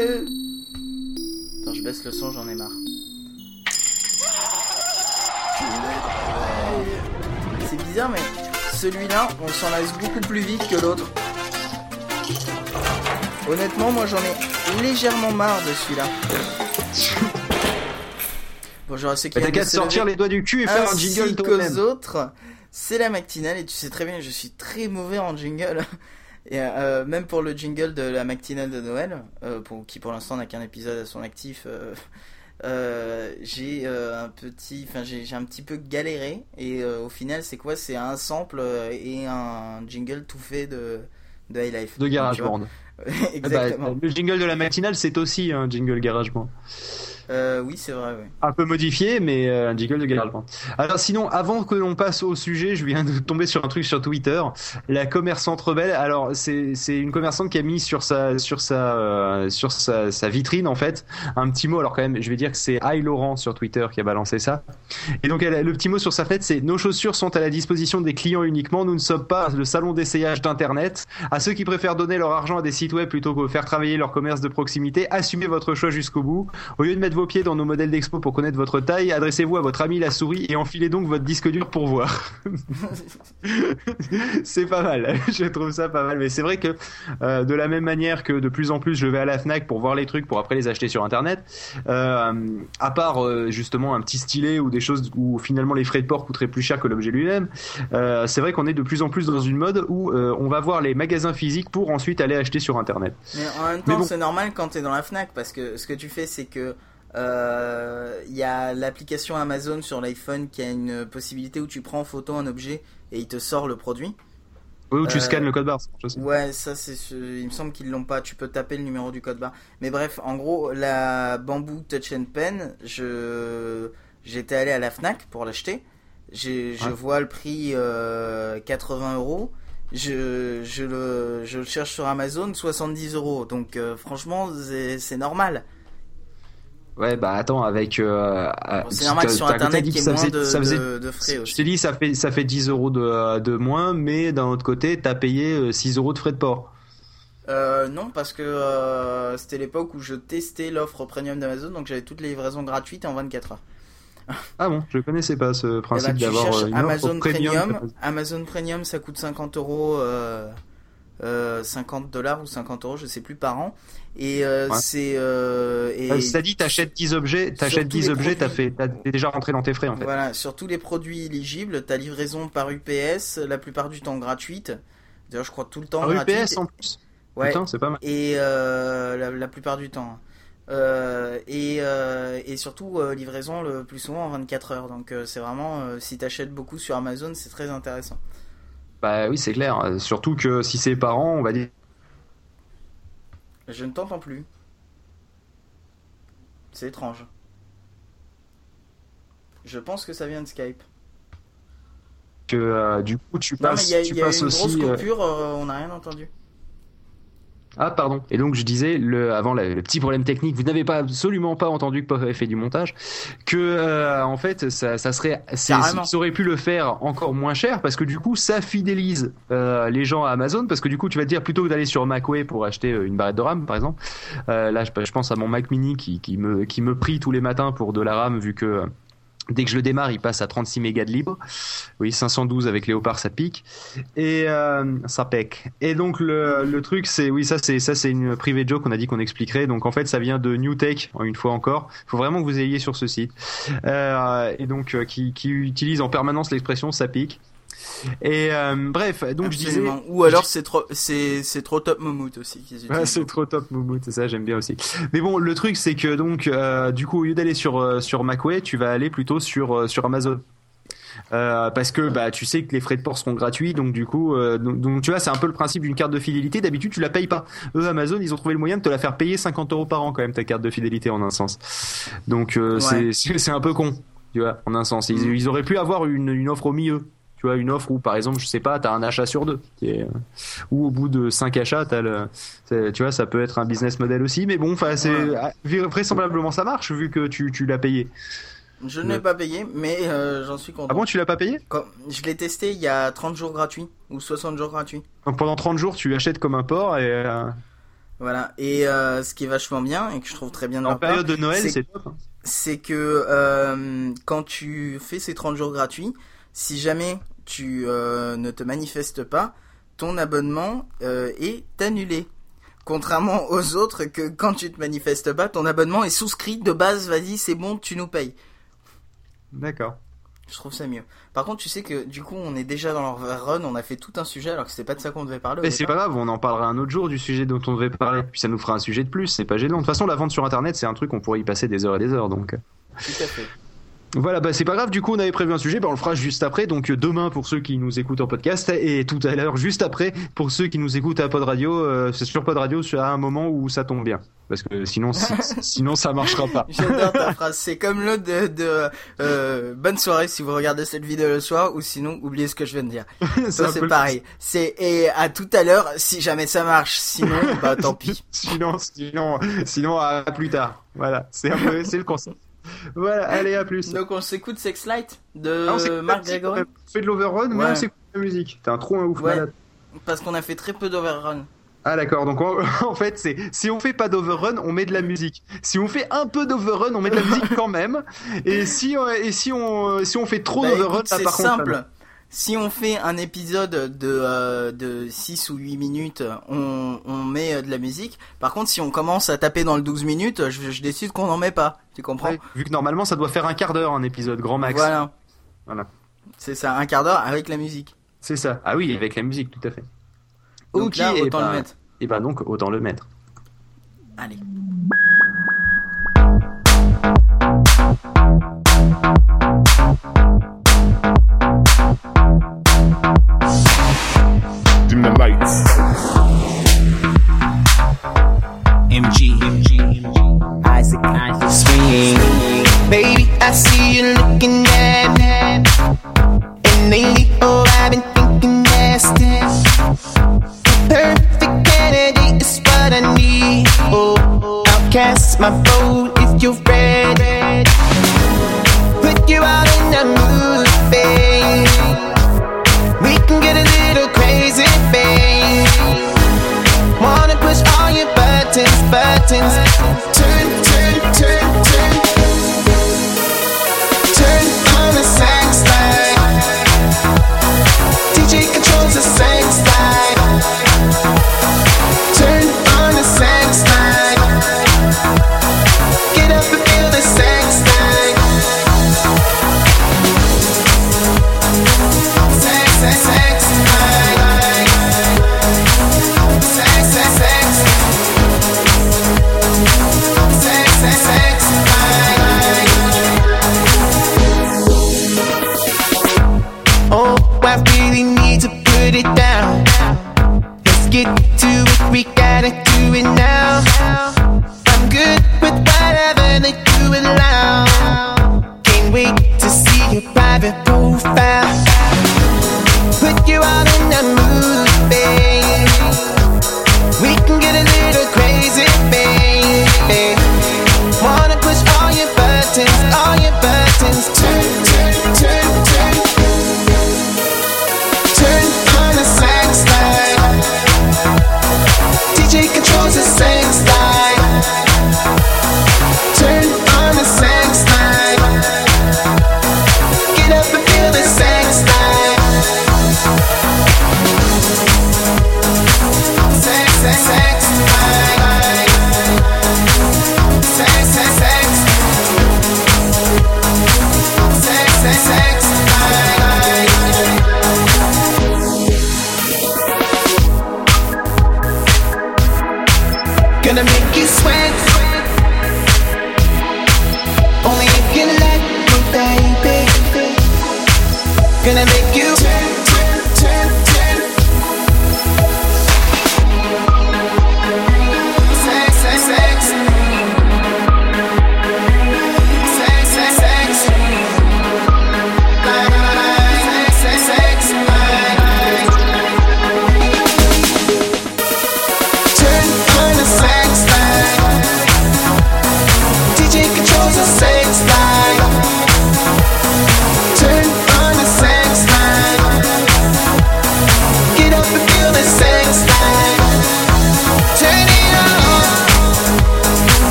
Attends, je baisse le son, j'en ai marre. C'est bizarre, mais celui-là, on s'en lasse beaucoup plus vite que l'autre. Honnêtement, moi j'en ai légèrement marre de celui-là. Bonjour à ceux qui Bah, T'as viennent qu'à sortir les doigts du cul et faire un jingle toi-même. autres. C'est la matinale et tu sais très bien, je suis très mauvais en jingle. Et euh, même pour le jingle de la matinale de Noël, euh, pour, qui pour l'instant n'a qu'un épisode à son actif, euh, euh, j'ai euh, un petit, enfin j'ai un petit peu galéré. Et euh, au final, c'est quoi? C'est un sample et un jingle tout fait de de High Life. De GarageBand. vois? Ah bah, Exactement. le jingle de la matinale, c'est aussi un jingle GarageBand. Euh, oui, c'est vrai. Un peu modifié, mais euh, un jingle de GarageBand. Alors sinon, avant que l'on passe au sujet, je viens de tomber sur un truc sur Twitter. La commerçante rebelle. Alors c'est une commerçante qui a mis sur sa sur sa euh, sur sa, vitrine en fait un petit mot. Alors quand même, je vais dire que c'est I Laurent sur Twitter qui a balancé ça. Et donc le petit mot sur sa fenêtre, c'est nos chaussures sont à la disposition des clients uniquement. Nous ne sommes pas le salon d'essayage d'internet. À ceux qui préfèrent donner leur argent à des sites web plutôt que faire travailler leur commerce de proximité, assumez votre choix jusqu'au bout. Au lieu de mettre vos pieds dans nos modèles d'expo pour connaître votre taille, adressez-vous à votre ami la souris et enfilez donc votre disque dur pour voir. c'est pas mal, je trouve ça pas mal. Mais c'est vrai que euh, de la même manière que de plus en plus je vais à la Fnac pour voir les trucs pour après les acheter sur Internet, euh, à part euh, justement un petit stylet ou des choses où finalement les frais de port coûteraient plus cher que l'objet lui-même, c'est vrai qu'on est de plus en plus dans une mode où on va voir les magasins physiques pour ensuite aller acheter sur Internet. Mais en même temps, bon. c'est normal quand t'es dans la Fnac parce que ce que tu fais, c'est que il y a l'application Amazon sur l'iPhone qui a une possibilité où tu prends en photo un objet et il te sort le produit. Oui, où tu Euh, scannes le code barre. Ouais, ça c'est, ce- il me semble qu'ils l'ont pas. Tu peux taper le numéro du code barre. Mais bref, en gros, la Bamboo Touch and Pen, je j'étais allé à la Fnac pour l'acheter. Je vois le prix euh, 80 euros. Je, je, le, je le cherche sur Amazon 70 euros. Donc euh, franchement, c'est normal. Ouais, bah attends, avec. Euh, Bon, c'est normal t'as- sur Internet dit que ça moins faisait- de, ça faisait- de, de frais Je aussi. t'ai dit, ça fait, ça fait 10 euros de, de moins, mais d'un autre côté, t'as payé euh, 6 euros de frais de port. Euh, non, parce que euh, c'était l'époque où je testais l'offre premium d'Amazon, donc j'avais toutes les livraisons gratuites en 24 heures. Ah bon, je connaissais pas ce Eh ben, principe d'avoir euh, une Amazon offre premium. Premium. Amazon Premium, ça coûte 50 euros, euh, euh, 50 dollars ou 50 euros, je sais plus par an. Et euh, Ouais. c'est euh, et Euh, Ça dit, t'achètes 10 objets, t'achètes tous 10 les objets, t'as fait, t'as t'es déjà rentré dans tes frais en fait. voilà sur tous les produits éligibles, ta livraison par UPS, la plupart du temps gratuite. D'ailleurs, je crois tout le temps Par. UPS en plus. Ouais. C'est pas mal. et euh, la, la plupart du temps. Euh, et, euh, et surtout euh, livraison le plus souvent en 24 heures. Donc euh, c'est vraiment euh, si t'achètes beaucoup sur Amazon, c'est très intéressant. Bah oui, c'est clair. Euh, Surtout que si c'est par an, on va dire. Je ne t'entends plus. C'est étrange. Je pense que ça vient de Skype. que euh, du coup tu Non mais passes, y a, tu y a passes une aussi. grosse coupure, euh, on n'a rien entendu. Ah pardon. Et donc je disais le avant la- le petit problème technique, vous n'avez pas absolument pas entendu que Pop avait fait du montage, que euh, en fait ça, ça serait, ça aurait pu le faire encore moins cher parce que du coup ça fidélise euh, les gens à Amazon parce que du coup tu vas te dire plutôt que d'aller sur Macway pour acheter euh, une barrette de RAM par exemple, euh, là je, je pense à mon Mac Mini qui, qui me qui me prie tous les matins pour de la RAM vu que euh, Dès que je le démarre, il passe à 36 mégas de libre. Oui, 512 avec Léopard, ça pique. Et euh, ça pèque. Et donc le, truc, c'est oui, ça c'est ça c'est une private joke qu'on a dit qu'on expliquerait. Donc en fait, ça vient de New Tech, une fois encore. Il faut vraiment que vous ayez sur ce site. Euh, et donc euh, qui utilise en permanence l'expression ça pique. Et euh, bref, donc je disais. Ou alors c'est trop, c'est, c'est trop top Momout aussi qu'ils utilisent. Ouais, c'est trop top Moumout, c'est ça, j'aime bien aussi. Mais bon, le truc c'est que donc euh, du coup au lieu d'aller sur euh, sur Macway, tu vas aller plutôt sur sur Amazon. Euh, parce que bah tu sais que les frais de port seront gratuits donc du coup euh, donc, donc, tu vois c'est un peu le principe d'une carte de fidélité d'habitude tu la payes pas eux Amazon ils ont trouvé le moyen de te la faire payer 50 euros par an quand même ta carte de fidélité en un sens donc euh, Ouais. c'est- c'est un peu con tu vois en un sens ils, Mhm. ils auraient pu avoir une, une offre au milieu tu vois une offre où par exemple je sais pas t'as un achat sur deux qui est, euh, ou au bout de cinq achats t'as le tu vois ça peut être un business model aussi mais bon enfin c'est Ouais. ah, vraisemblablement ça marche vu que tu, tu l'as payé Je ne l'ai Ouais. pas payé, mais euh, j'en suis content. ah bon tu l'as pas payé? Quand- je l'ai testé il y a 30 jours gratuits ou 60 jours gratuits. Donc, pendant 30 jours tu achètes comme un porc et euh, Voilà. Et euh, ce qui est vachement bien et que je trouve très bien dans En leur part, période de Noël, c'est- top. hein. c'est que euh, quand tu fais ces 30 jours gratuits, si jamais tu euh, ne te manifestes pas, ton abonnement euh, est annulé. Contrairement aux autres que quand tu te manifestes pas, ton abonnement est souscrit de base, vas-y, c'est bon, tu nous payes. D'accord. Je trouve ça mieux. Par contre, tu sais que du coup, on est déjà dans leur run, on a fait tout un sujet alors que c'était pas de ça qu'on devait parler. Mais c'est pas grave, on en parlera un autre jour du sujet dont on devait parler. Puis ça nous fera un sujet de plus, c'est pas gênant. De toute façon, la vente sur internet, c'est un truc, on pourrait y passer des heures et des heures. Donc Tout à fait. Voilà, bah c'est pas grave, du coup, on avait prévu un sujet, bah on le fera juste après. Donc euh, demain pour ceux qui nous écoutent en podcast et tout à l'heure, juste après, pour ceux qui nous écoutent à Pod Radio, euh, c'est sur Pod Radio, à un moment où ça tombe bien. Parce que sinon, si- sinon ça marchera pas. J'adore ta phrase. C'est comme l'autre de, de euh, bonne soirée si vous regardez cette vidéo le soir ou sinon oubliez ce que je viens de dire. C'est pareil. C'est et à tout à l'heure si jamais ça marche. Sinon bah tant pis. Sinon, sinon, sinon à plus tard. Voilà, c'est le concept. Voilà, allez à plus. Donc on s'écoute Sex Light de Ah, Marc Grégory On fait de l'overrun, mais Ouais. on s'écoute la musique. T'es un trop un ouf Ouais. malade. parce qu'on a fait très peu d'overrun. Ah d'accord, donc en, en fait c'est si on fait pas d'overrun, on met de la musique. Si on fait un peu d'overrun, on met de la musique quand même. Et si euh, et si on si on fait trop Bah, d'overrun, c'est par contre, simple. Si on fait un épisode de, euh, de 6 ou 8 minutes, on, on met euh, de la musique. Par contre, si on commence à taper dans le 12 minutes, je, je décide qu'on n'en met pas. Tu comprends? Ouais, vu que normalement ça doit faire un quart d'heure un épisode grand max. Voilà. Voilà. C'est ça, un quart d'heure avec la musique. C'est ça. Ah oui, avec la musique, tout à fait. Donc Ok, là, et autant bah- le mettre. Et bah donc autant le mettre. Allez. Looking at. And lately, oh, I've been thinking nasty. Perfect candidate is what I need. Oh, I'll cast my vote if you're ready. Put you out in the mood, babe. We can get a little crazy, babe. Wanna push all your buttons, buttons. All the time no We can get a little crazy babe wanna push all your buttons, all your buttons. Turn, Gonna make you